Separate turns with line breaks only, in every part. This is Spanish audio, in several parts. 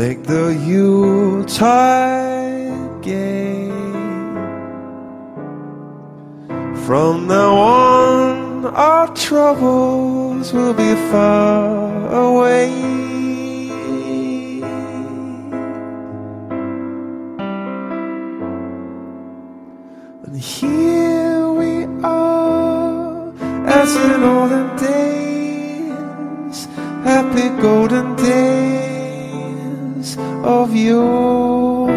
Make the Yuletide gay. From now on, our troubles will be far away. And here we are, as in olden days, happy golden days of yore.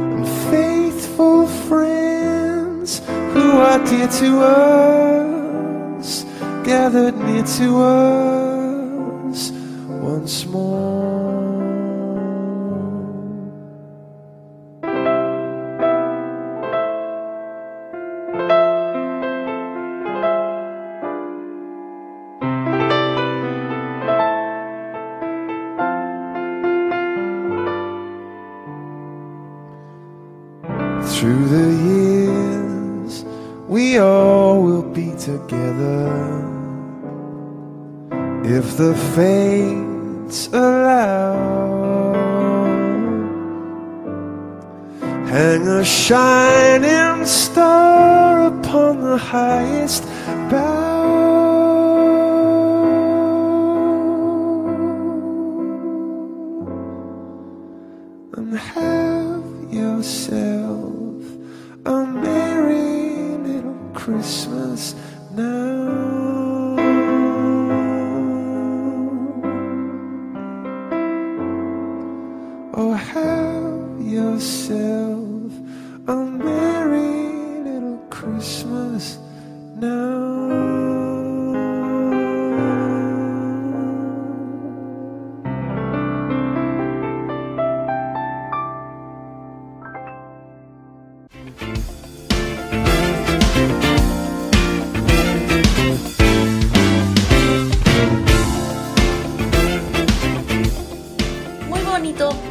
And faithful friends who are dear to us, gathered near to us once more. Fates allow. Hang a shining star upon the highest bough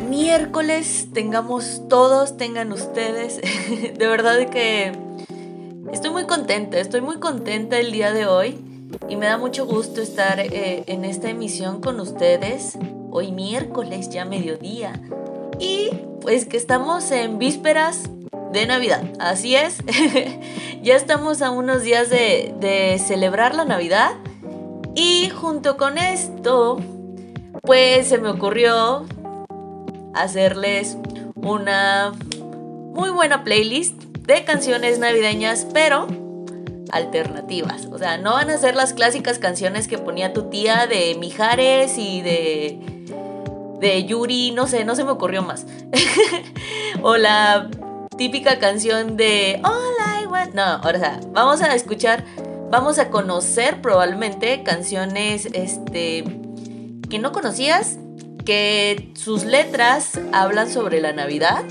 miércoles tengamos todos, tengan ustedes. De verdad que estoy muy contenta, estoy muy contenta el día de hoy y me da mucho gusto estar eh, en esta emisión con ustedes. Hoy miércoles, ya mediodía. Y pues que estamos en vísperas de Navidad. Así es. ya estamos a unos días de celebrar la Navidad. Y junto con esto, pues se me ocurrió hacerles una muy buena playlist de canciones navideñas, pero alternativas. O sea, no van a ser las clásicas canciones que ponía tu tía de Mijares y de de Yuri, no sé, no se me ocurrió más. o la típica canción de All I. No, o sea, vamos a escuchar, vamos a conocer probablemente canciones este que no conocías, que sus letras hablan sobre la Navidad.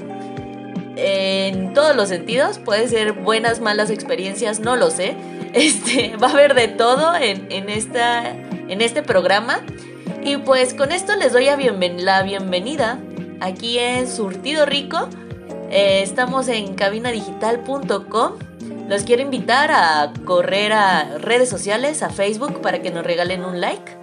En todos los sentidos, puede ser buenas, malas experiencias, no lo sé. Este, va a haber de todo en, en, esta, en este programa. Y pues con esto les doy la bienvenida aquí en Surtido Rico. Eh, estamos en cabinadigital.com. Los quiero invitar a correr a redes sociales, a Facebook, para que nos regalen un like.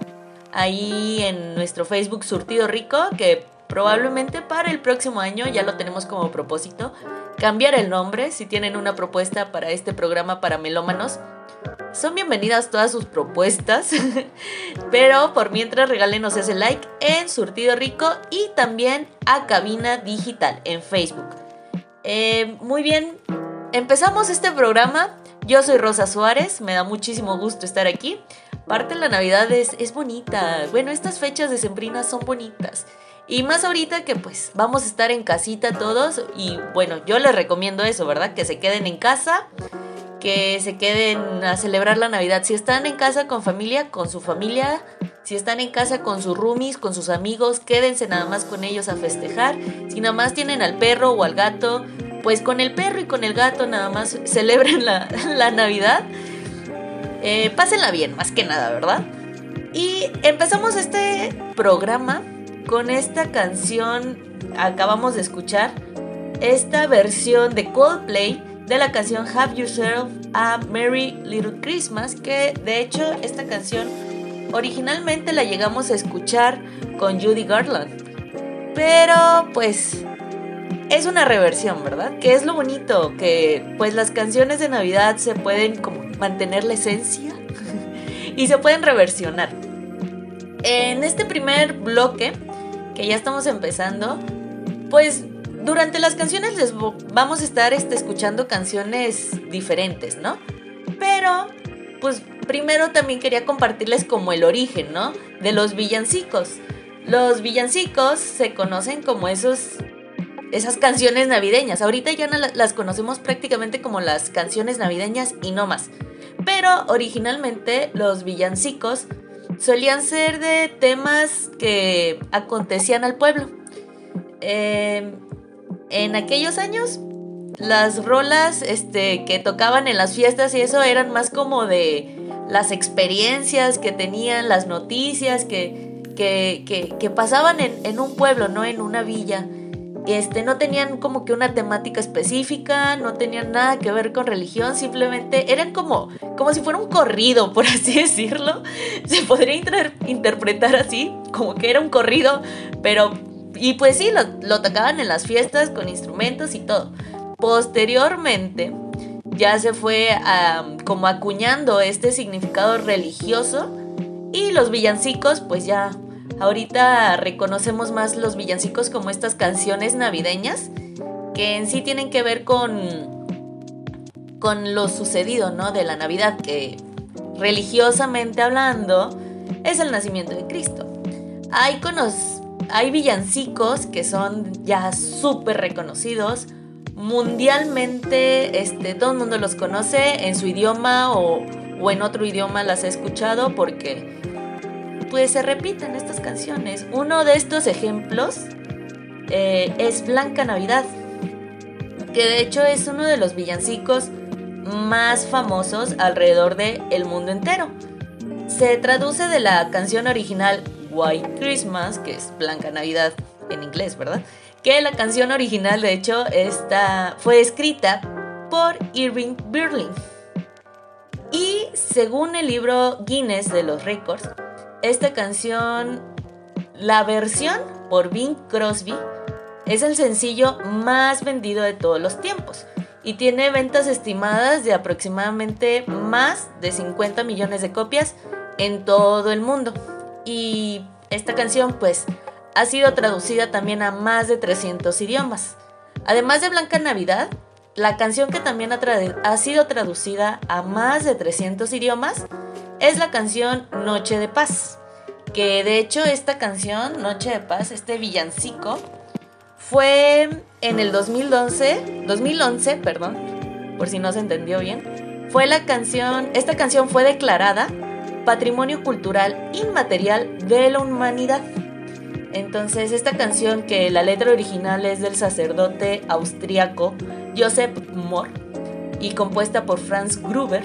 Ahí en nuestro Facebook Surtido Rico, que probablemente para el próximo año, ya lo tenemos como propósito, cambiar el nombre. Si tienen una propuesta para este programa para melómanos, son bienvenidas todas sus propuestas. Pero por mientras regálenos ese like en Surtido Rico y también a Cabina Digital en Facebook. Eh, muy bien, empezamos este programa. Yo soy Rosa Suárez, me da muchísimo gusto estar aquí. Parte la Navidad es, es bonita. Bueno, estas fechas de sembrinas son bonitas. Y más ahorita que pues vamos a estar en casita todos. Y bueno, yo les recomiendo eso, ¿verdad? Que se queden en casa que se queden a celebrar la Navidad. Si están en casa con familia, con su familia. Si están en casa con sus roomies, con sus amigos, quédense nada más con ellos a festejar. Si nada más tienen al perro o al gato, pues con el perro y con el gato nada más celebren la, Navidad. Eh, pásenla bien, más que nada, ¿verdad? Y empezamos este programa con esta canción, acabamos de escuchar, esta versión de Coldplay de la canción Have Yourself a Merry Little Christmas, que de hecho esta canción originalmente la llegamos a escuchar con Judy Garland. Pero pues es una reversión, ¿verdad? Que es lo bonito, que pues las canciones de Navidad se pueden como mantener la esencia y se pueden reversionar. En este primer bloque, que ya estamos empezando, pues durante las canciones les vamos a estar este, escuchando canciones diferentes, ¿no? Pero, pues primero también quería compartirles como el origen, ¿no? De los villancicos. Los villancicos se conocen como esos esas canciones navideñas. Ahorita ya las conocemos prácticamente como las canciones navideñas y no más. Pero originalmente los villancicos solían ser de temas que acontecían al pueblo. Eh, en aquellos años las rolas este, que tocaban en las fiestas y eso eran más como de las experiencias que tenían, las noticias que, que, pasaban en, un pueblo, no en una villa. Este, no tenían como que una temática específica, no tenían nada que ver con religión, simplemente eran como, como si fuera un corrido, por así decirlo. Se podría interpretar así, como que era un corrido, pero y pues sí, lo, tocaban en las fiestas con instrumentos y todo. Posteriormente ya se fue como acuñando este significado religioso y los villancicos pues ya ahorita reconocemos más los villancicos como estas canciones navideñas que en sí tienen que ver con con lo sucedido, ¿no? De la Navidad que religiosamente hablando es el nacimiento de Cristo. Hay conos hay villancicos que son ya súper reconocidos. Mundialmente, este, todo el mundo los conoce en su idioma o, en otro idioma las he escuchado porque pues se repiten estas canciones. Uno de estos ejemplos eh, es Blanca Navidad, que de hecho es uno de los villancicos más famosos alrededor del el mundo entero. Se traduce de la canción original White Christmas, que es Blanca Navidad en inglés, ¿verdad? Que la canción original, de hecho, fue escrita por Irving Berlin. Y según el libro Guinness de los récords, esta canción, la versión por Bing Crosby, es el sencillo más vendido de todos los tiempos y tiene ventas estimadas de aproximadamente más de 50 millones de copias en todo el mundo. Y esta canción pues ha sido traducida también a más de 300 idiomas. Además de Blanca Navidad, la canción que también ha, sido traducida a más de 300 idiomas es la canción Noche de Paz. Que de hecho esta canción, Noche de Paz, este villancico, fue en el 2011, 2011, perdón, por si no se entendió bien, fue la canción, esta canción fue declarada patrimonio cultural inmaterial de la humanidad. Entonces, esta canción, que la letra original es del sacerdote austriaco Joseph Mohr y compuesta por Franz Gruber,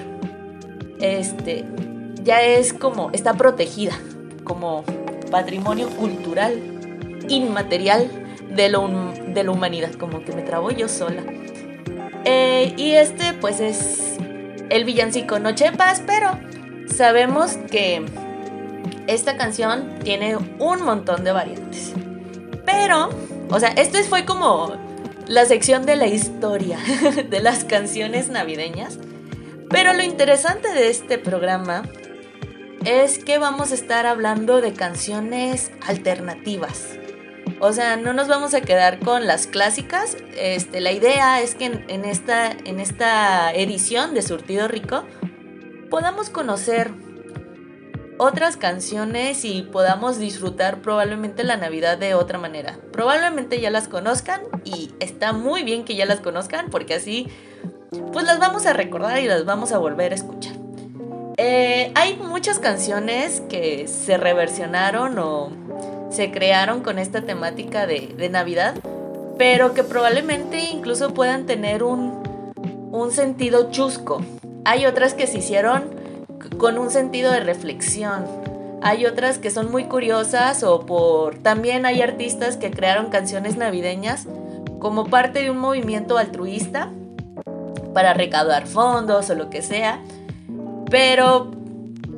este, ya es como, está protegida como patrimonio cultural inmaterial de, de la humanidad, como que me trabo yo sola. Eh, y este, pues es el villancico Noche de Paz, pero sabemos que esta canción tiene un montón de variantes. Pero, o sea, esto fue como la sección de la historia de las canciones navideñas. Pero lo interesante de este programa es que vamos a estar hablando de canciones alternativas. O sea, no nos vamos a quedar con las clásicas. Este, la idea es que en, esta, en esta edición de Surtido Rico podamos conocer otras canciones y podamos disfrutar probablemente la Navidad de otra manera. Probablemente ya las conozcan y está muy bien que ya las conozcan porque así pues las vamos a recordar y las vamos a volver a escuchar. Eh, hay muchas canciones que se reversionaron o se crearon con esta temática de, de Navidad, pero que probablemente incluso puedan tener un, un sentido chusco. Hay otras que se hicieron con un sentido de reflexión. Hay otras que son muy curiosas o por... También hay artistas que crearon canciones navideñas como parte de un movimiento altruista para recaudar fondos o lo que sea. Pero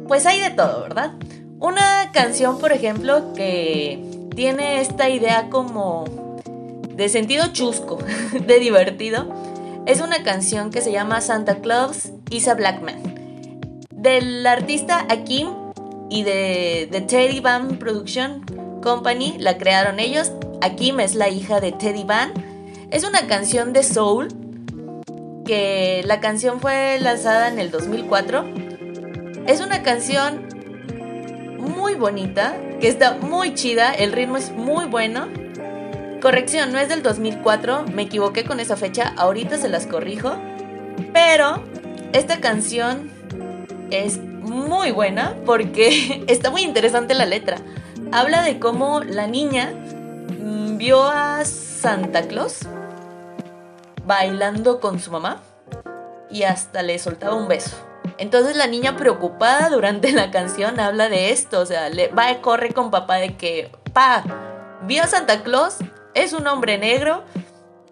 pues hay de todo, ¿verdad? Una canción, por ejemplo, que tiene esta idea como de sentido chusco, de divertido, es una canción que se llama Santa Claus is a Black Man del artista Akim y de, de Teddy Van Production Company, la crearon ellos. Akim es la hija de Teddy Van. Es una canción de soul que la canción fue lanzada en el 2004. Es una canción muy bonita, que está muy chida, el ritmo es muy bueno. Corrección, no es del 2004, me equivoqué con esa fecha, ahorita se las corrijo. Pero esta canción es muy buena porque está muy interesante la letra. Habla de cómo la niña mm, vio a Santa Claus bailando con su mamá y hasta le soltaba un beso. Entonces la niña preocupada durante la canción habla de esto, o sea, le va a corre con papá de que, pa, vio a Santa Claus, es un hombre negro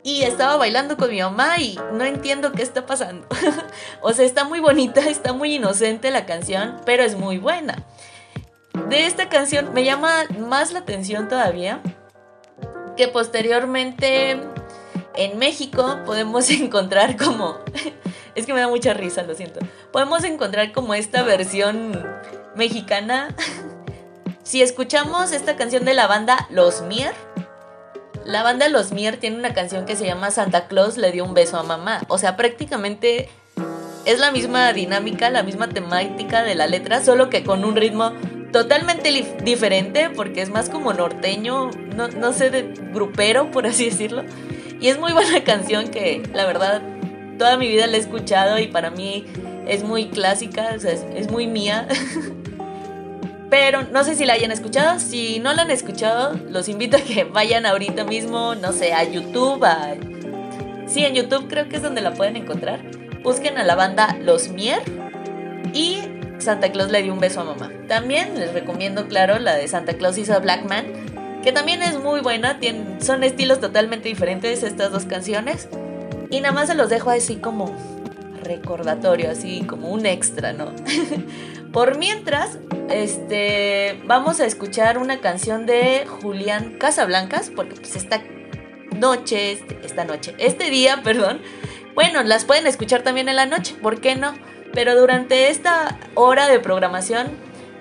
y estaba bailando con mi mamá y no entiendo qué está pasando. o sea, está muy bonita, está muy inocente la canción, pero es muy buena. De esta canción me llama más la atención todavía que posteriormente en México podemos encontrar como... es que me da mucha risa, lo siento. Podemos encontrar como esta versión mexicana. si escuchamos esta canción de la banda Los Mier, la banda Los Mier tiene una canción que se llama Santa Claus le dio un beso a mamá. O sea, prácticamente es la misma dinámica, la misma temática de la letra, solo que con un ritmo totalmente diferente, porque es más como norteño, no, no sé, de grupero, por así decirlo. Y es muy buena canción que, la verdad, toda mi vida la he escuchado y para mí es muy clásica, o sea, es, es muy mía. Pero no sé si la hayan escuchado. Si no la han escuchado, los invito a que vayan ahorita mismo, no sé, a YouTube. A... Sí, en YouTube creo que es donde la pueden encontrar. Busquen a la banda Los Mier y Santa Claus le dio un beso a mamá. También les recomiendo, claro, la de Santa Claus hizo a Black Man, que también es muy buena. Tienen, son estilos totalmente diferentes estas dos canciones. Y nada más se los dejo así como recordatorio, así como un extra, ¿no? Por mientras, este, vamos a escuchar una canción de Julián Casablancas, porque pues esta noche, este, esta noche, este día, perdón, bueno, las pueden escuchar también en la noche, ¿por qué no? Pero durante esta hora de programación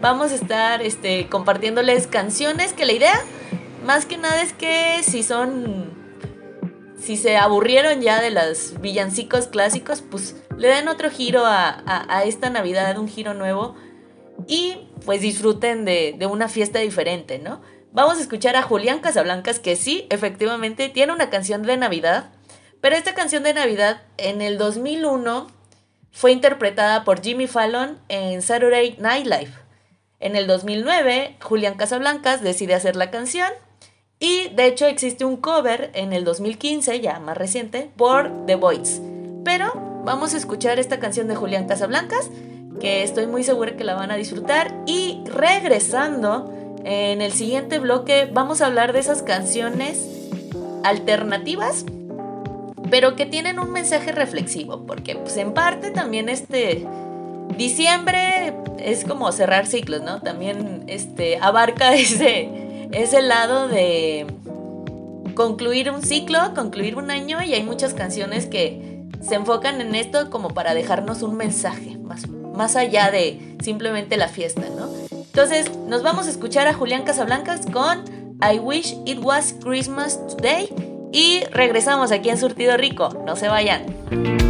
vamos a estar este, compartiéndoles canciones que la idea, más que nada es que si son si se aburrieron ya de los villancicos clásicos, pues le den otro giro a, esta Navidad, un giro nuevo y pues disfruten de, de, una fiesta diferente, ¿no? Vamos a escuchar a Julián Casablancas que sí, efectivamente, tiene una canción de Navidad, pero esta canción de Navidad en el 2001 fue interpretada por Jimmy Fallon en Saturday Night Live. En el 2009, Julián Casablancas decide hacer la canción y de hecho existe un cover en el 2015, ya más reciente, por The Voice. Pero vamos a escuchar esta canción de Julián Casablancas, que estoy muy segura que la van a disfrutar. Y regresando, en el siguiente bloque vamos a hablar de esas canciones alternativas, pero que tienen un mensaje reflexivo, porque pues en parte también este diciembre es como cerrar ciclos, ¿no? También este abarca ese ese lado de, concluir un ciclo, concluir un año y hay muchas canciones que se enfocan en esto como para dejarnos un mensaje más, más allá de simplemente la fiesta, ¿no? Entonces nos vamos a escuchar a Julián Casablancas con I Wish It Was Christmas Today y regresamos aquí en Surtido Rico, no se vayan.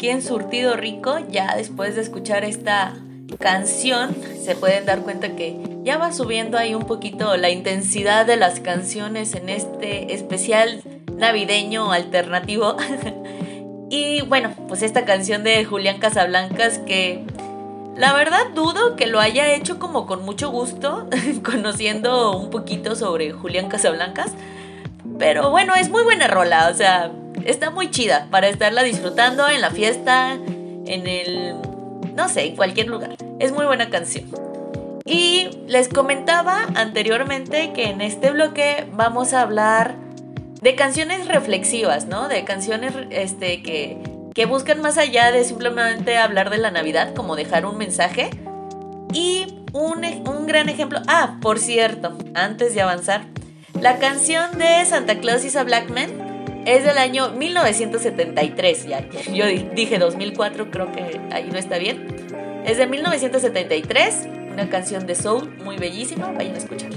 Aquí en Surtido Rico, ya después de escuchar esta canción, se pueden dar cuenta que ya va subiendo ahí un poquito la intensidad de las canciones en este especial navideño alternativo. y bueno, pues esta canción de Julián Casablancas que la verdad dudo que lo haya hecho como con mucho gusto, conociendo un poquito sobre Julián Casablancas. Pero bueno, es muy buena rola, o sea, está muy chida para estarla disfrutando en la fiesta, en el, no sé, en cualquier lugar. Es muy buena canción. Y les comentaba anteriormente que en este bloque vamos a hablar de canciones reflexivas, ¿no? De canciones este, que, que buscan más allá de simplemente hablar de la Navidad, como dejar un mensaje. Y un, un gran ejemplo, ah, por cierto, antes de avanzar, la canción de Santa Claus is a Black Man es del año 1973, ya. Yo dije 2004, creo que ahí no está bien. Es de 1973, una canción de soul muy bellísima, vayan a escuchar.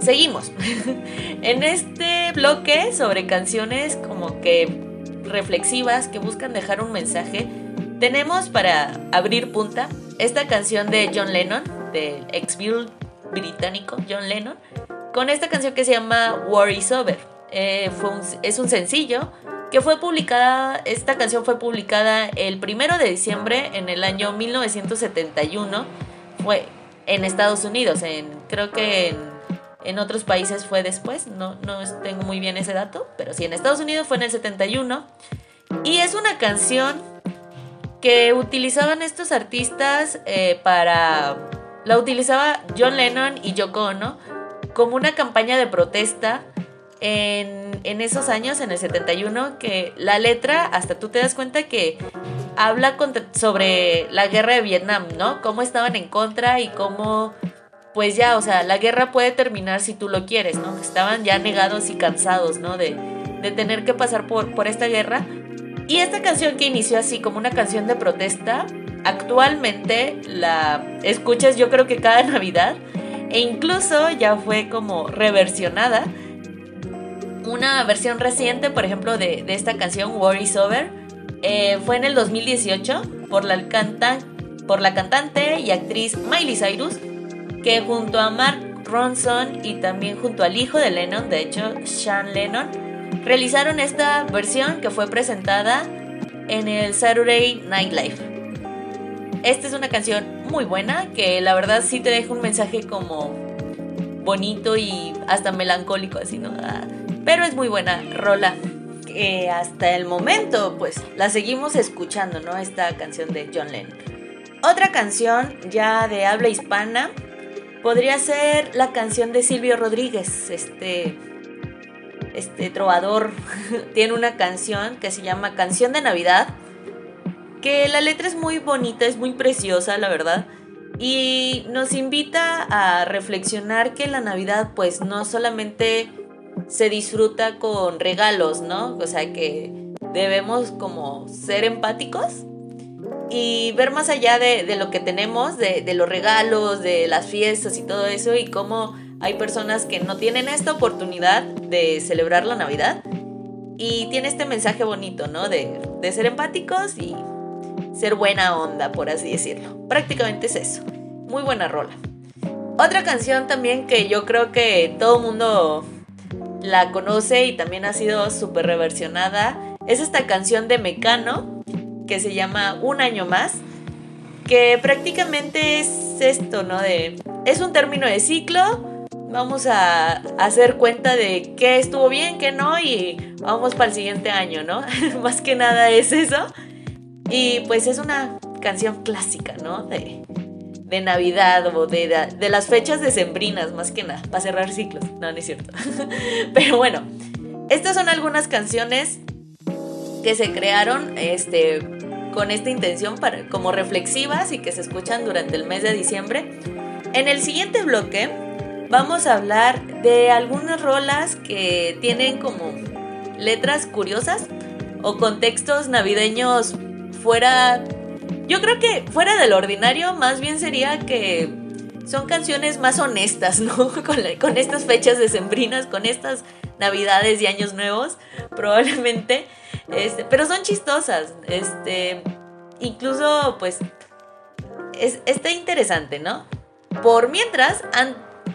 Seguimos. en este bloque sobre canciones como que reflexivas que buscan dejar un mensaje, tenemos para abrir punta esta canción de John Lennon, del ex británico John Lennon, con esta canción que se llama War is Over. Eh, es un sencillo que fue publicada, esta canción fue publicada el primero de diciembre en el año 1971, fue en Estados Unidos, en, creo que en, en otros países fue después, no, no tengo muy bien ese dato, pero sí, en Estados Unidos fue en el 71, y es una canción que utilizaban estos artistas eh, para... La utilizaba John Lennon y Yoko Ono como una campaña de protesta en, en, esos años, en el 71, que la letra, hasta tú te das cuenta que habla sobre la guerra de Vietnam, ¿no? Cómo estaban en contra y cómo, pues ya, o sea, la guerra puede terminar si tú lo quieres, ¿no? Estaban ya negados y cansados, ¿no? De, de tener que pasar por, por esta guerra. Y esta canción que inició así como una canción de protesta, actualmente la escuchas yo creo que cada Navidad e incluso ya fue como reversionada una versión reciente, por ejemplo, de, esta canción, War is Over, eh, fue en el 2018 por la, por la cantante y actriz Miley Cyrus, que junto a Mark Ronson y también junto al hijo de Lennon, de hecho, Sean Lennon, realizaron esta versión que fue presentada en el Saturday Night Live. Esta es una canción muy buena que la verdad sí te deja un mensaje como bonito y hasta melancólico, así, ¿no? Pero es muy buena rola. que hasta el momento, pues la seguimos escuchando, ¿no? Esta canción de John Lennon. Otra canción ya de habla hispana podría ser la canción de Silvio Rodríguez, este, este trovador. Tiene una canción que se llama Canción de Navidad, que la letra es muy bonita, es muy preciosa, la verdad. Y nos invita a reflexionar que la Navidad pues no solamente se disfruta con regalos, ¿no? O sea que debemos como ser empáticos y ver más allá de, lo que tenemos, de, los regalos, de las fiestas y todo eso, y cómo hay personas que no tienen esta oportunidad de celebrar la Navidad. Y tiene este mensaje bonito, ¿no? De, de ser empáticos y ser buena onda, por así decirlo. Prácticamente es eso. Muy buena rola. Otra canción también que yo creo que todo mundo la conoce y también ha sido súper reversionada. Es esta canción de Mecano que se llama Un año más, que prácticamente es esto, ¿no? De, es un término de ciclo, vamos a hacer cuenta de qué estuvo bien, qué no y vamos para el siguiente año, ¿no? Más que nada es eso. Y pues es una canción clásica, ¿no? De, de Navidad o de, de, las fechas decembrinas, más que nada, para cerrar ciclos. No, no es cierto. Pero bueno, estas son algunas canciones que se crearon este, con esta intención para, como reflexivas y que se escuchan durante el mes de diciembre. En el siguiente bloque vamos a hablar de algunas rolas que tienen como letras curiosas o contextos navideños fuera yo creo que fuera del ordinario, más bien sería que son canciones más honestas, ¿no? Con, estas fechas decembrinas, con estas navidades y años nuevos, probablemente. Este, pero son chistosas. Este, incluso, pues, es, está interesante, ¿no? Por mientras,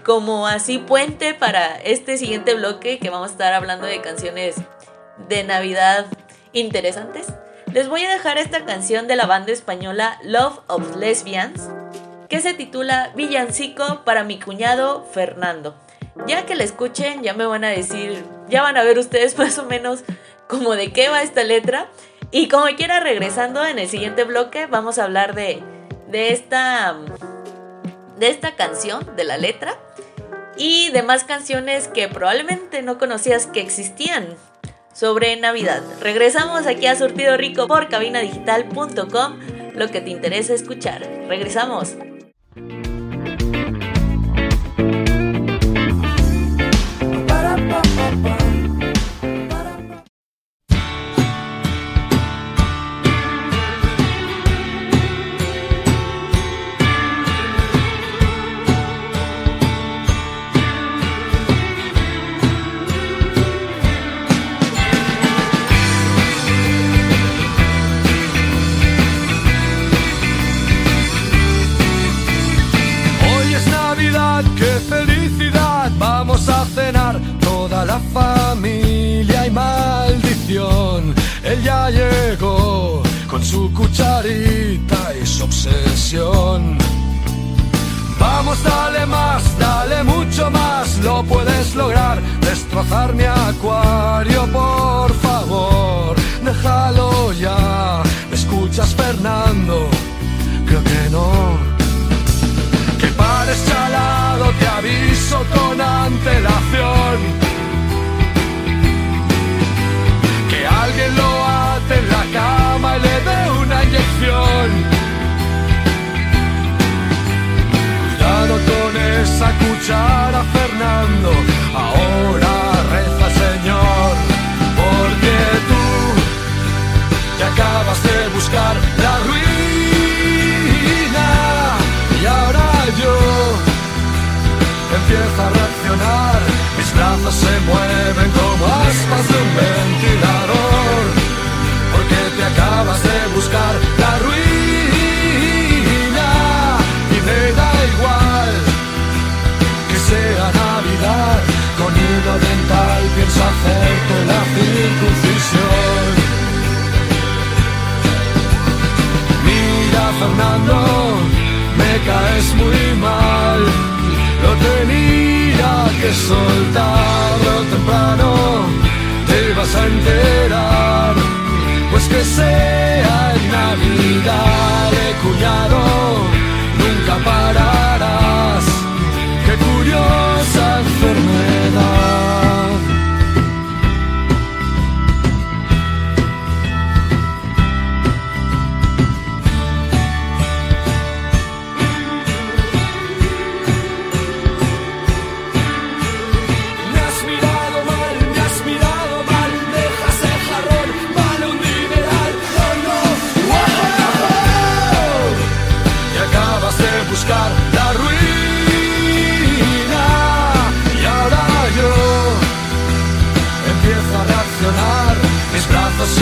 como así puente para este siguiente bloque que vamos a estar hablando de canciones de Navidad interesantes les voy a dejar esta canción de la banda española Love of Lesbians, que se titula Villancico para mi cuñado Fernando. Ya que la escuchen, ya me van a decir, ya van a ver ustedes más o menos como de qué va esta letra. Y como quiera, regresando en el siguiente bloque, vamos a hablar de, de esta, de esta canción, de la letra y demás canciones que probablemente no conocías que existían sobre Navidad. Regresamos aquí a Surtido Rico por cabinadigital.com, lo que te interesa escuchar. Regresamos.
Cucharita y su obsesión. Vamos, dale más, dale mucho más, lo puedes lograr. Destrozar mi acuario, por favor, déjalo ya. ¿Me escuchas, Fernando? Creo que no. Que pares chalado, te aviso con antelación. Ahora reza, Señor, porque tú te acabas de buscar la ruina y ahora yo empiezo a reaccionar. Mis brazos se mueven como aspas de un ventilador, porque te acabas de buscar hacerte la circuncisión. Mira Fernando, me caes muy mal. Lo tenía que soltar lo temprano, te vas a enterar. Pues que sea en Navidad, eh, cuñado, nunca pararás.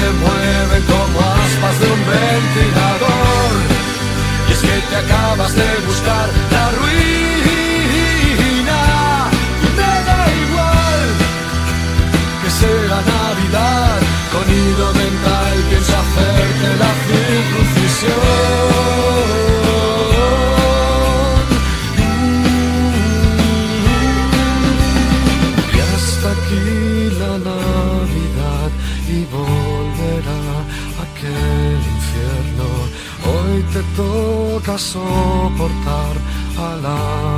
Se mueven como aspas de un ventilador, y es que te acabas de buscar toca soportar a la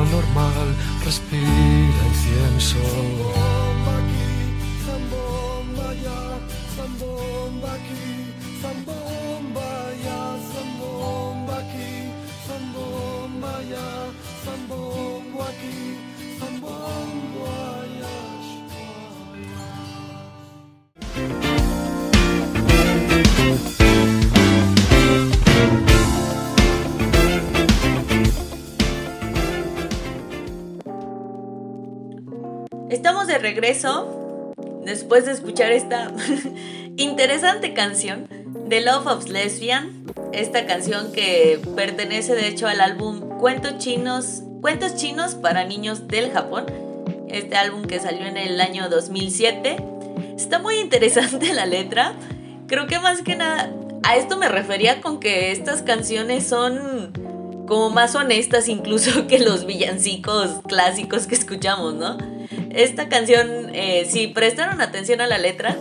regreso después de escuchar esta interesante canción de Love of Lesbian. Esta canción que pertenece de hecho al álbum Cuentos Chinos, Cuentos Chinos para Niños del Japón. Este álbum que salió en el año 2007. Está muy interesante la letra. Creo que más que nada a esto me refería con que estas canciones son como más honestas incluso que los villancicos clásicos que escuchamos, ¿no? Esta canción, eh, si prestaron atención a la letra,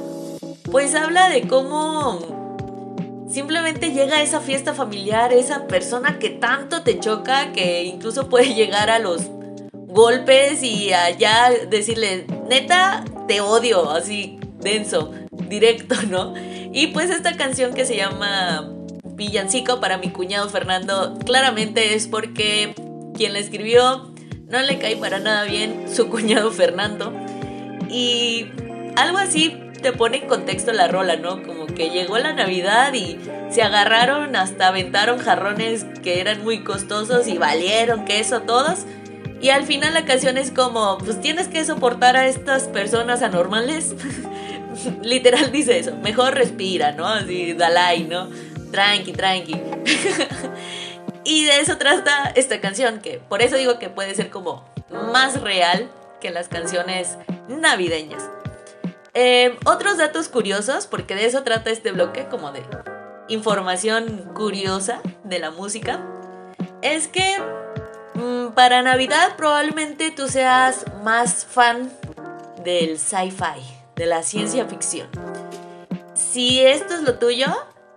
pues habla de cómo simplemente llega esa fiesta familiar, esa persona que tanto te choca, que incluso puede llegar a los golpes y allá decirle, neta, te odio, así denso, directo, ¿no? Y pues esta canción que se llama Villancico para mi cuñado Fernando, claramente es porque quien la escribió no le cae para nada bien su cuñado Fernando. Y algo así te pone en contexto la rola, ¿no? Como que llegó la Navidad y se agarraron, hasta aventaron jarrones que eran muy costosos y valieron queso todos. Y al final la canción es como, pues tienes que soportar a estas personas anormales. Literal dice eso, mejor respira, ¿no? Así, Dalai, ¿no? Tranqui, tranqui. y de eso trata esta canción, que por eso digo que puede ser como más real que las canciones navideñas. Eh, otros datos curiosos, porque de eso trata este bloque, como de información curiosa de la música, es que mm, para Navidad probablemente tú seas más fan del sci-fi, de la ciencia ficción. Si esto es lo tuyo,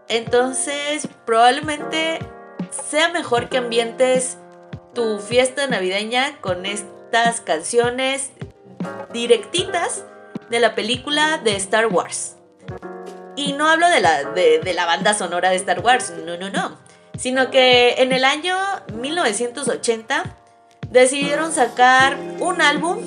entonces probablemente sea mejor que ambientes tu fiesta navideña con estas canciones directitas de la película de Star Wars. Y no hablo de la, de, la banda sonora de Star Wars, no, no, no. Sino que en el año 1980 decidieron sacar un álbum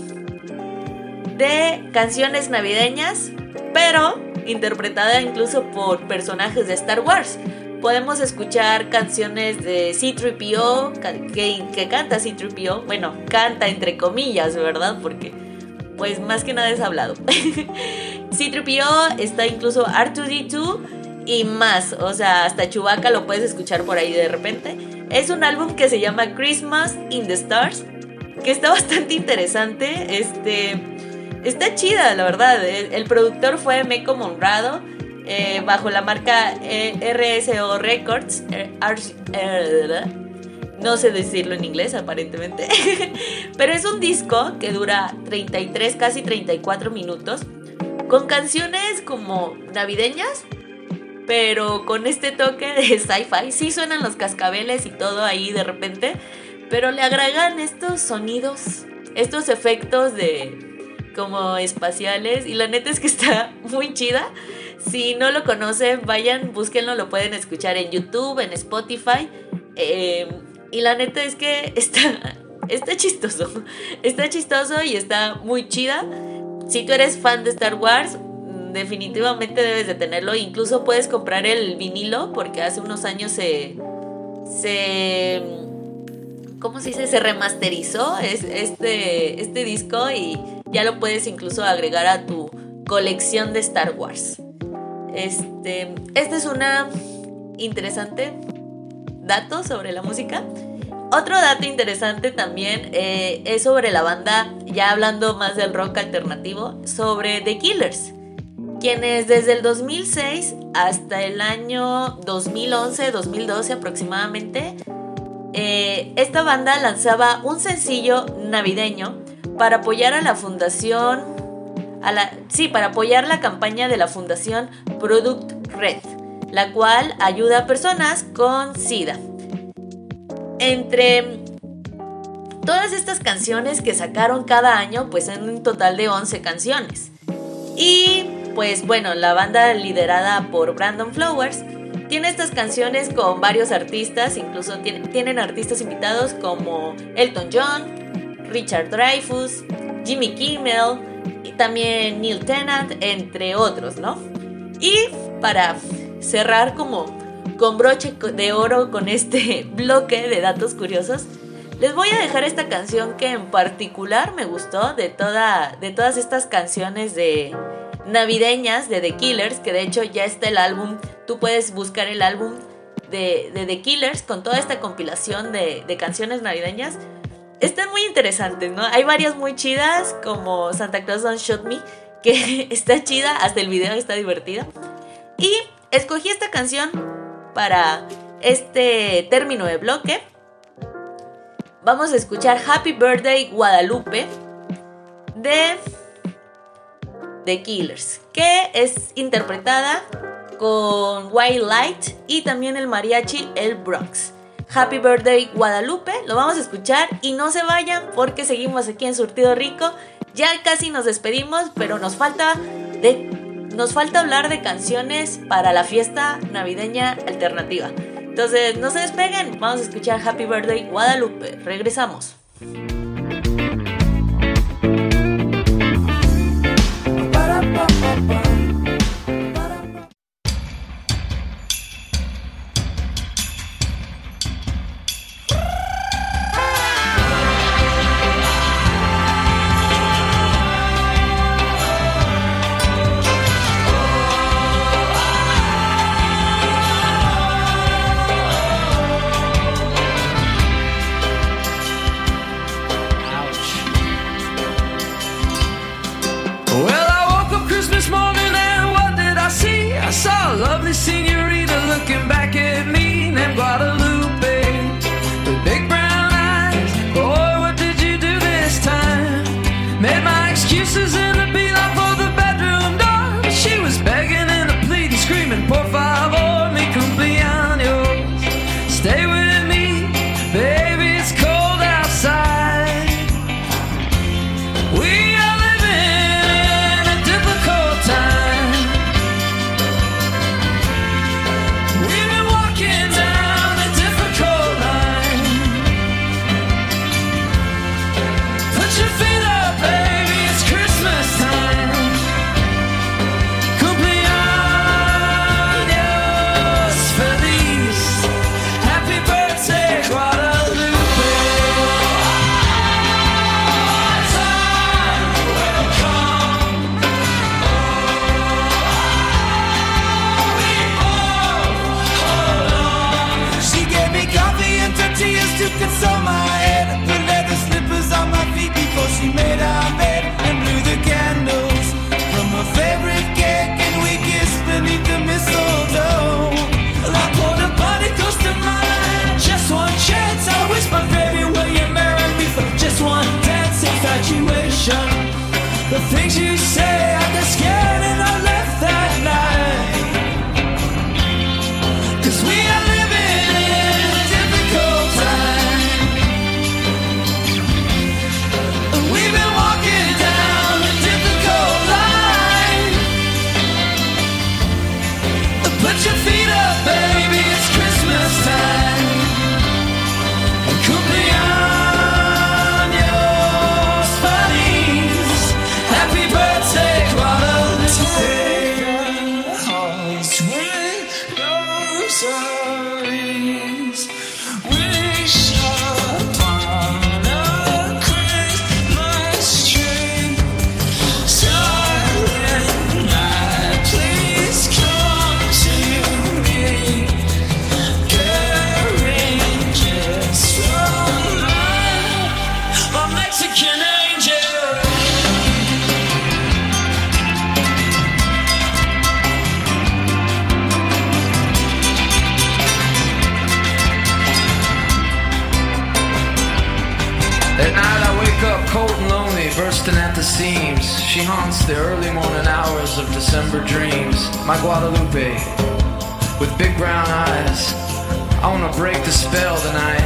de canciones navideñas, pero interpretada incluso por personajes de Star Wars. Podemos escuchar canciones de C-3PO, que, canta C-3PO, bueno, canta entre comillas, ¿verdad? Porque pues más que nada es hablado. C-3PO está incluso R2D2 y más, o sea, hasta Chewbacca lo puedes escuchar por ahí de repente. Es un álbum que se llama Christmas in the Stars, que está bastante interesante, este, está chida, la verdad. El, productor fue Meco Monrado. Eh, bajo la marca eh, RSO Records, eh, no sé decirlo en inglés, aparentemente. Pero es un disco que dura 33, casi 34 minutos. Con canciones como navideñas. Pero con este toque de sci-fi. Sí suenan los cascabeles y todo ahí de repente. Pero le agregan estos sonidos. Estos efectos de como espaciales. Y la neta es que está muy chida. Si no lo conocen, vayan, búsquenlo, lo pueden escuchar en YouTube, en Spotify. Eh, y la neta es que está, está chistoso. Está chistoso y está muy chida. Si tú eres fan de Star Wars, definitivamente debes de tenerlo. Incluso puedes comprar el vinilo porque hace unos años se... se ¿Cómo se dice? Se remasterizó este, este disco y ya lo puedes incluso agregar a tu colección de Star Wars. Este, esta es una interesante datos sobre la música. Otro dato interesante también eh, es sobre la banda, ya hablando más del rock alternativo, sobre The Killers, quienes desde el 2006 hasta el año 2011-2012 aproximadamente, eh, esta banda lanzaba un sencillo navideño para apoyar a la fundación, a la, sí, para apoyar la campaña de la fundación Product Red la cual ayuda a personas con SIDA. Entre todas estas canciones que sacaron cada año, pues en un total de 11 canciones. Y pues bueno, la banda liderada por Brandon Flowers tiene estas canciones con varios artistas, incluso tienen artistas invitados como Elton John, Richard Dreyfuss, Jimmy Kimmel y también Neil Tennant, entre otros, ¿no? Y para cerrar como con broche de oro con este bloque de datos curiosos, les voy a dejar esta canción que en particular me gustó de, toda, de todas estas canciones de navideñas de The Killers, que de hecho ya está el álbum, tú puedes buscar el álbum de, The Killers con toda esta compilación de canciones navideñas. Están muy interesantes, ¿no? Hay varias muy chidas, como Santa Claus Don't Shoot Me, que está chida, hasta el video está divertido. Y escogí esta canción para este término de bloque. Vamos a escuchar Happy Birthday Guadalupe de The Killers, que es interpretada con White Light y también el mariachi El Bronx. Happy Birthday Guadalupe, lo vamos a escuchar y no se vayan porque seguimos aquí en Surtido Rico. Ya casi nos despedimos, pero nos falta de nos falta hablar de canciones para la fiesta navideña alternativa. Entonces, no se despeguen, vamos a escuchar Happy Birthday Guadalupe. Regresamos.
Up
cold and lonely, bursting at the seams. She haunts the early morning hours of December dreams. My Guadalupe, with big brown eyes. I wanna break the spell tonight.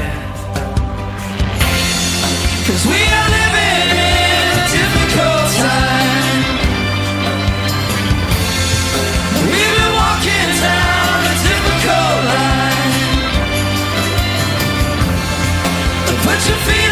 Cause we are living in a difficult time. We've been walking down a difficult line. Put your feet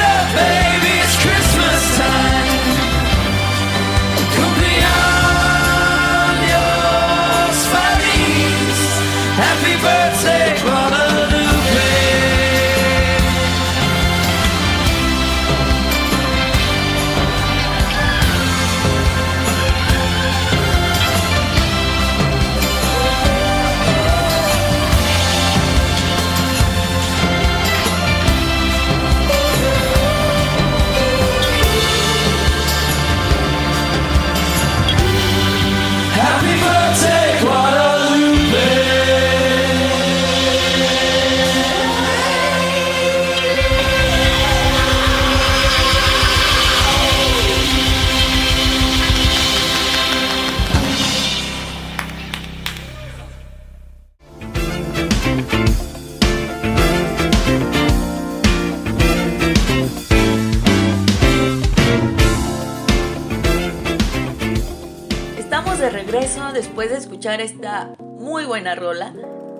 de escuchar esta muy buena rola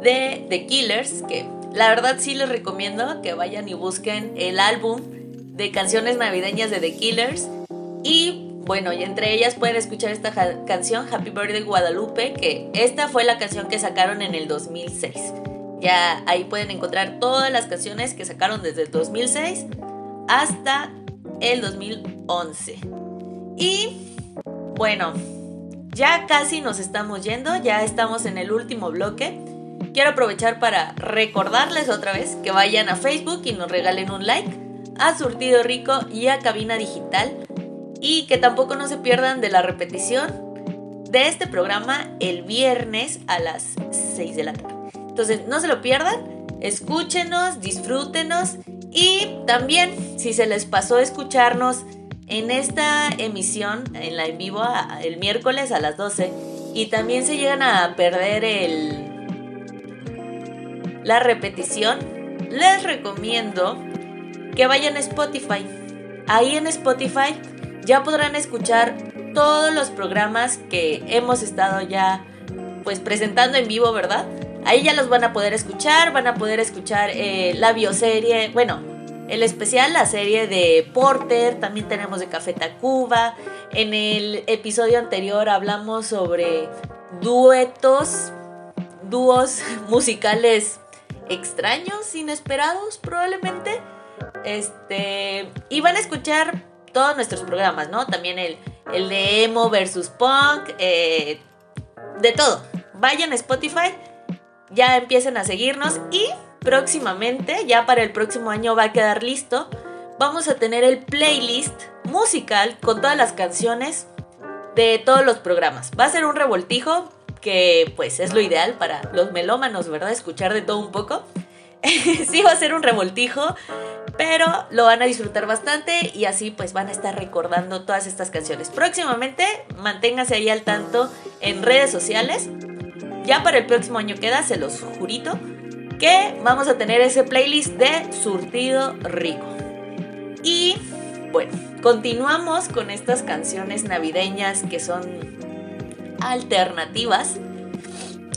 de The Killers, que la verdad sí les recomiendo que vayan y busquen el álbum de canciones navideñas de The Killers. Y bueno, y entre ellas pueden escuchar esta canción Happy Birthday Guadalupe, que esta fue la canción que sacaron en el 2006. Ya ahí pueden encontrar todas las canciones que sacaron desde el 2006 hasta el 2011. Y bueno, ya casi nos estamos yendo, ya estamos en el último bloque. Quiero aprovechar para recordarles otra vez que vayan a Facebook y nos regalen un like a Surtido Rico y a Cabina Digital y que tampoco no se pierdan de la repetición de este programa el viernes a las 6 de la tarde. Entonces, no se lo pierdan, escúchenos, disfrútenos y también si se les pasó escucharnos en esta emisión, en la en vivo, el miércoles a las 12, y también se llegan a perder el, la repetición, les recomiendo que vayan a Spotify. Ahí en Spotify ya podrán escuchar todos los programas que hemos estado ya pues presentando en vivo, ¿verdad? Ahí ya los van a poder escuchar, van a poder escuchar eh, la bioserie, bueno, el especial, la serie de Porter, también tenemos de Café Tacuba. En el episodio anterior hablamos sobre duetos, dúos musicales extraños, inesperados probablemente. Este, y van a escuchar todos nuestros programas, ¿no? También el, el de emo versus punk, eh, de todo. Vayan a Spotify, ya empiecen a seguirnos y próximamente, ya para el próximo año va a quedar listo, vamos a tener el playlist musical con todas las canciones de todos los programas. Va a ser un revoltijo que pues es lo ideal para los melómanos, ¿verdad? Escuchar de todo un poco. sí va a ser un revoltijo, pero lo van a disfrutar bastante y así pues van a estar recordando todas estas canciones. Próximamente manténgase ahí al tanto en redes sociales. Ya para el próximo año queda, se los jurito, que vamos a tener ese playlist de surtido rico. Y bueno, continuamos con estas canciones navideñas que son alternativas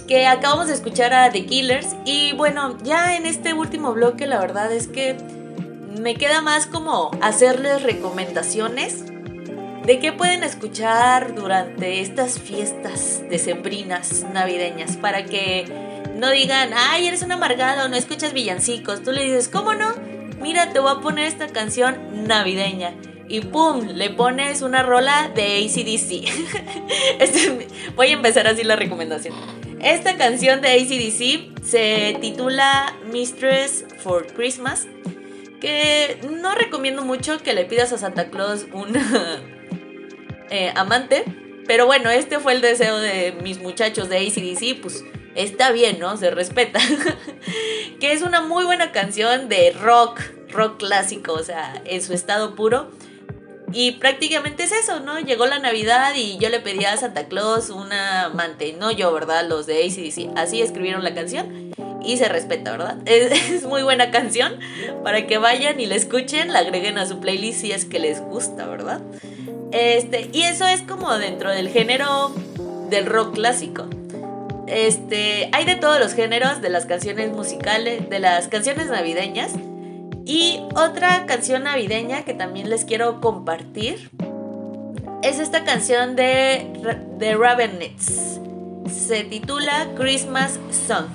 que acabamos de escuchar a The Killers y bueno, ya en este último bloque la verdad es que me queda más como hacerles recomendaciones de qué pueden escuchar durante estas fiestas decembrinas navideñas para que no digan, ay, eres un amargado, no escuchas villancicos. Tú le dices, ¿cómo no? Mira, te voy a poner esta canción navideña. Y pum, le pones una rola de ACDC. Este, voy a empezar así la recomendación. Esta canción de ACDC se titula Mistress for Christmas. Que no recomiendo mucho que le pidas a Santa Claus un eh, amante. Pero bueno, este fue el deseo de mis muchachos de ACDC. Pues está bien, ¿no? Se respeta. que es una muy buena canción de rock, rock clásico, o sea, en su estado puro. Y prácticamente es eso, ¿no? Llegó la Navidad y yo le pedí a Santa Claus una amante. No yo, ¿verdad? Los de ACDC. Así escribieron la canción. Y se respeta, ¿verdad? Es, muy buena canción para que vayan y la escuchen, la agreguen a su playlist si es que les gusta, ¿verdad? Este, y eso es como dentro del género del rock clásico. Este, hay de todos los géneros, de las canciones musicales, de las canciones navideñas. Y otra canción navideña que también les quiero compartir es esta canción de The Ravenets. Se titula Christmas Song.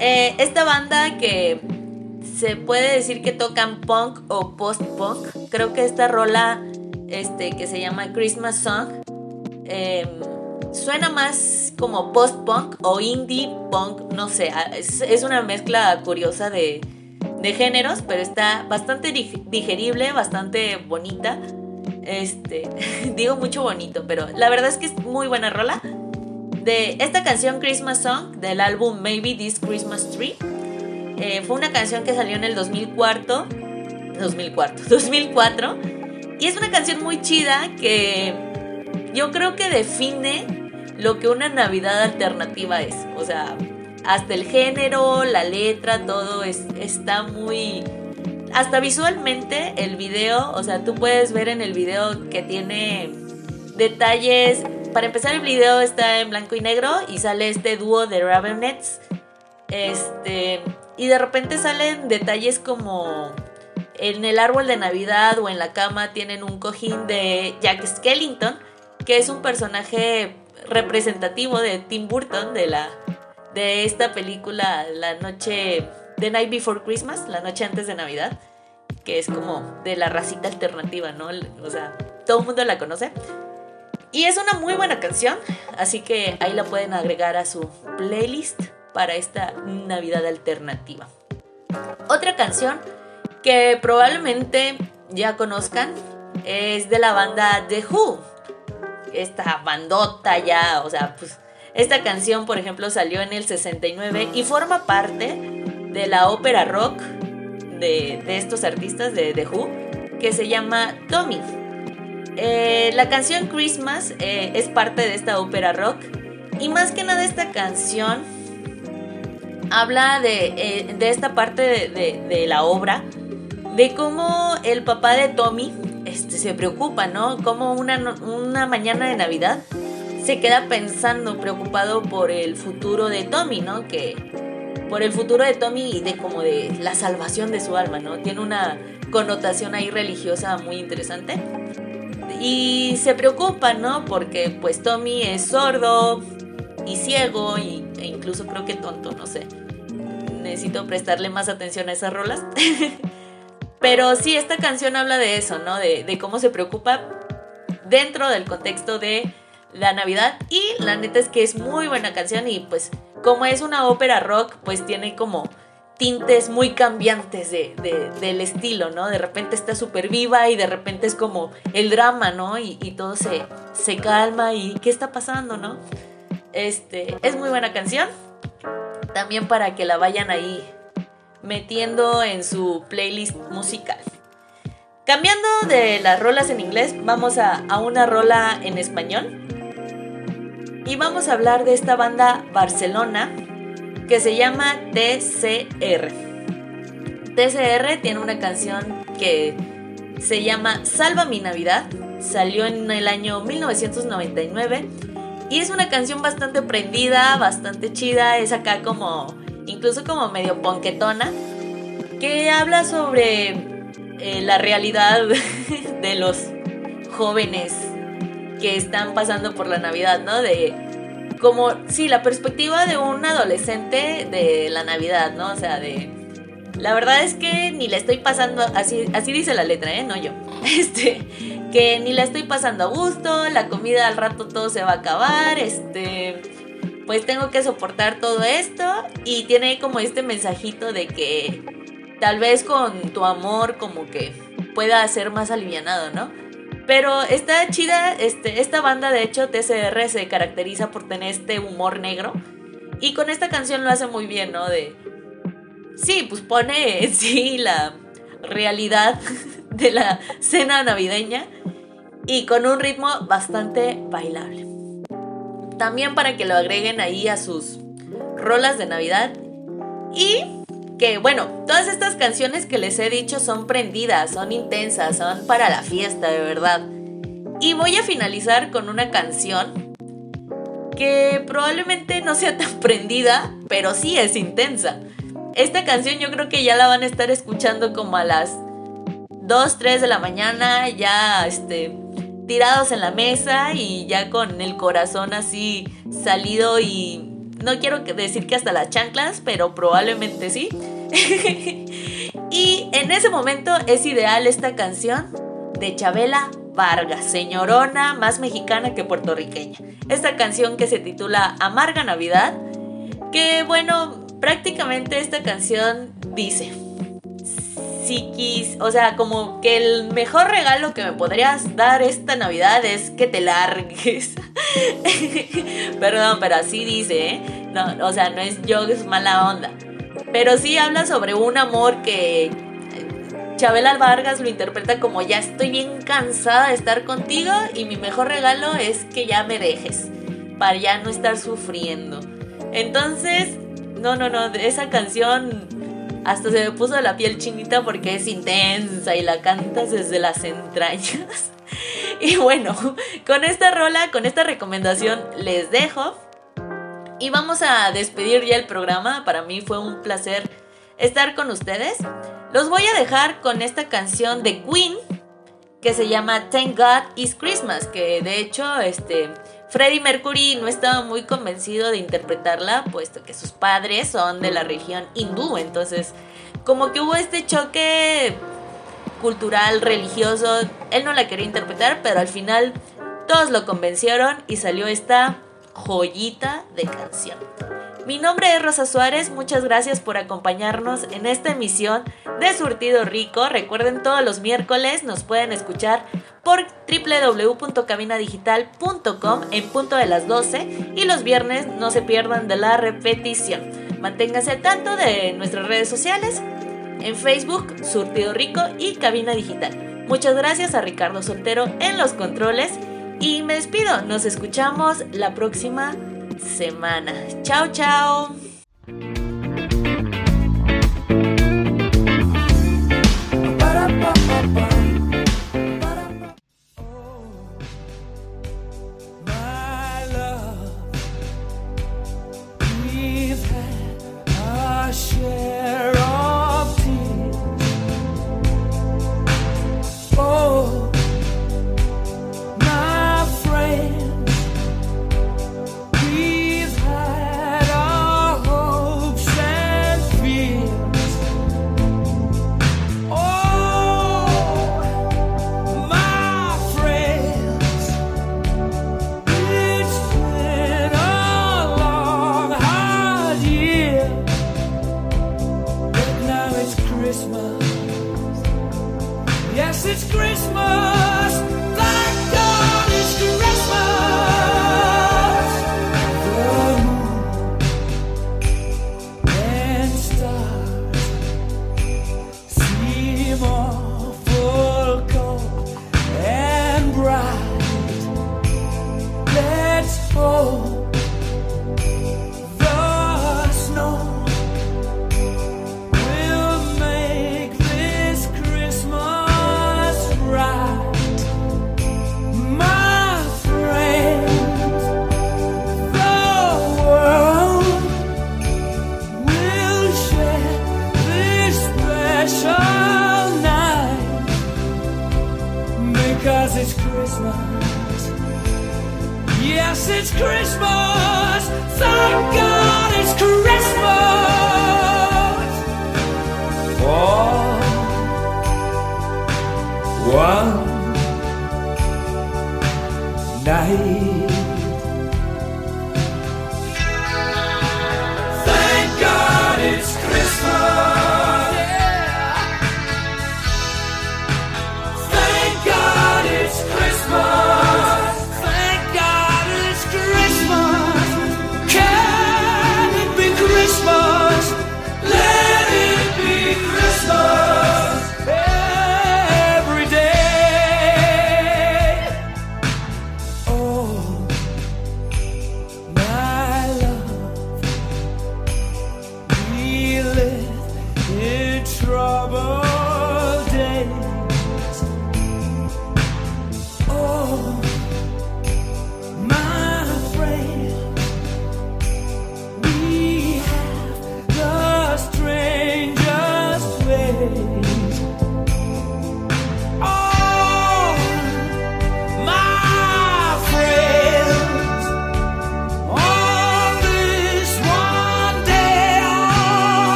Eh, esta banda que se puede decir que tocan punk o post-punk. Creo que esta rola este, que se llama Christmas Song em, suena más como post-punk o indie punk, no sé. es una mezcla curiosa de, de géneros, pero está bastante digerible, bastante bonita. Este, digo mucho bonito, pero la verdad es que es muy buena rola. De esta canción Christmas Song del álbum Maybe This Christmas Tree. Eh, fue una canción que salió en el 2004. 2004, 2004. Y es una canción muy chida que yo creo que define lo que una Navidad alternativa es. O sea, hasta el género, la letra, todo es, está muy... Hasta visualmente el video, o sea, tú puedes ver en el video que tiene detalles. Para empezar el video está en blanco y negro y sale este dúo de Ravenets. Este, y de repente salen detalles como en el árbol de Navidad o en la cama tienen un cojín de Jack Skellington, que es un personaje representativo de Tim Burton de la de esta película La noche, The Night Before Christmas, la noche antes de Navidad, que es como de la racita alternativa, ¿no? O sea, todo el mundo la conoce. Y es una muy buena canción, así que ahí la pueden agregar a su playlist para esta Navidad alternativa. Otra canción que probablemente ya conozcan es de la banda The Who. Esta bandota ya, o sea, pues esta canción, por ejemplo, salió en el 69 y forma parte de la ópera rock de, estos artistas de The Who, que se llama Tommy. Eh, la canción Christmas eh, es parte de esta ópera rock y más que nada esta canción habla de, eh, esta parte de, la obra, de cómo el papá de Tommy este, se preocupa, ¿no? Como una, una mañana de Navidad se queda pensando, preocupado por el futuro de Tommy, ¿no? Que por el futuro de Tommy y de como de la salvación de su alma, ¿no? Tiene una connotación ahí religiosa muy interesante. Y se preocupa, ¿no? Porque pues Tommy es sordo y ciego y, e incluso creo que tonto, no sé. Necesito prestarle más atención a esas rolas. Pero sí, esta canción habla de eso, ¿no? De, cómo se preocupa dentro del contexto de la Navidad y la neta es que es muy buena canción y pues como es una ópera rock pues tiene como tintes muy cambiantes de, del estilo, ¿no? De repente está súper viva y de repente es como el drama, ¿no? Y, todo se, se calma y ¿qué está pasando, no? Este, es muy buena canción. También para que la vayan ahí metiendo en su playlist musical. Cambiando de las rolas en inglés, vamos a, a una rola en español. Y vamos a hablar de esta banda Barcelona que se llama TCR. TCR tiene una canción que se llama Salva mi Navidad. Salió en el año 1999 y es una canción bastante prendida, bastante chida. Es acá como, incluso como medio ponquetona, que habla sobre eh, la realidad de los jóvenes que están pasando por la Navidad, ¿no? De como, sí, la perspectiva de un adolescente de la Navidad, ¿no? O sea, de... La verdad es que ni la estoy pasando, así, así dice la letra, ¿eh? No yo. Este, que ni la estoy pasando a gusto, la comida al rato todo se va a acabar, este, pues tengo que soportar todo esto y tiene como este mensajito de que tal vez con tu amor como que pueda ser más alivianado, ¿no? Pero está chida, este, esta banda de hecho, TCR, se caracteriza por tener este humor negro. Y con esta canción lo hace muy bien, ¿no? De... Sí, pues pone sí la realidad de la cena navideña y con un ritmo bastante bailable. También para que lo agreguen ahí a sus rolas de Navidad. Y que bueno, todas estas canciones que les he dicho son prendidas, son intensas, son para la fiesta, de verdad. Y voy a finalizar con una canción que probablemente no sea tan prendida, pero sí es intensa. Esta canción yo creo que ya la van a estar escuchando como a las 2, 3 de la mañana, ya este, tirados en la mesa y ya con el corazón así salido y no quiero decir que hasta las chanclas, pero probablemente sí. y en ese momento es ideal esta canción de Chabela Vargas, señorona más mexicana que puertorriqueña. Esta canción que se titula Amarga Navidad, que bueno, prácticamente esta canción dice, si o sea, como que el mejor regalo que me podrías dar esta Navidad es que te largues. Perdón, pero así dice, ¿eh? No, o sea, no es yo, es mala onda. Pero sí habla sobre un amor que Chabela Vargas lo interpreta como ya estoy bien cansada de estar contigo y mi mejor regalo es que ya me dejes para ya no estar sufriendo. Entonces, no, no, no, esa canción hasta se me puso la piel chinita porque es intensa y la cantas desde las entrañas. Y bueno, con esta rola, con esta recomendación les dejo. Y vamos a despedir ya el programa. Para mí fue un placer estar con ustedes. Los voy a dejar con esta canción de Queen que se llama Thank God Is Christmas, que de hecho este Freddie Mercury no estaba muy convencido de interpretarla, puesto que sus padres son de la región hindú. Entonces, como que hubo este choque cultural, religioso. Él no la quería interpretar, pero al final todos lo convencieron y salió esta joyita de canción. Mi nombre es Rosa Suárez, muchas gracias por acompañarnos en esta emisión de Surtido Rico. Recuerden todos los miércoles nos pueden escuchar por www.cabinadigital.com en punto de las 12 y los viernes no se pierdan de la repetición. Manténganse al tanto de nuestras redes sociales en Facebook, Surtido Rico y Cabina Digital. Muchas gracias a Ricardo Soltero en los controles y me despido. Nos escuchamos la próxima semana. Chao, chao.
Right.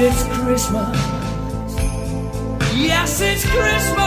It's Christmas. Yes, it's Christmas.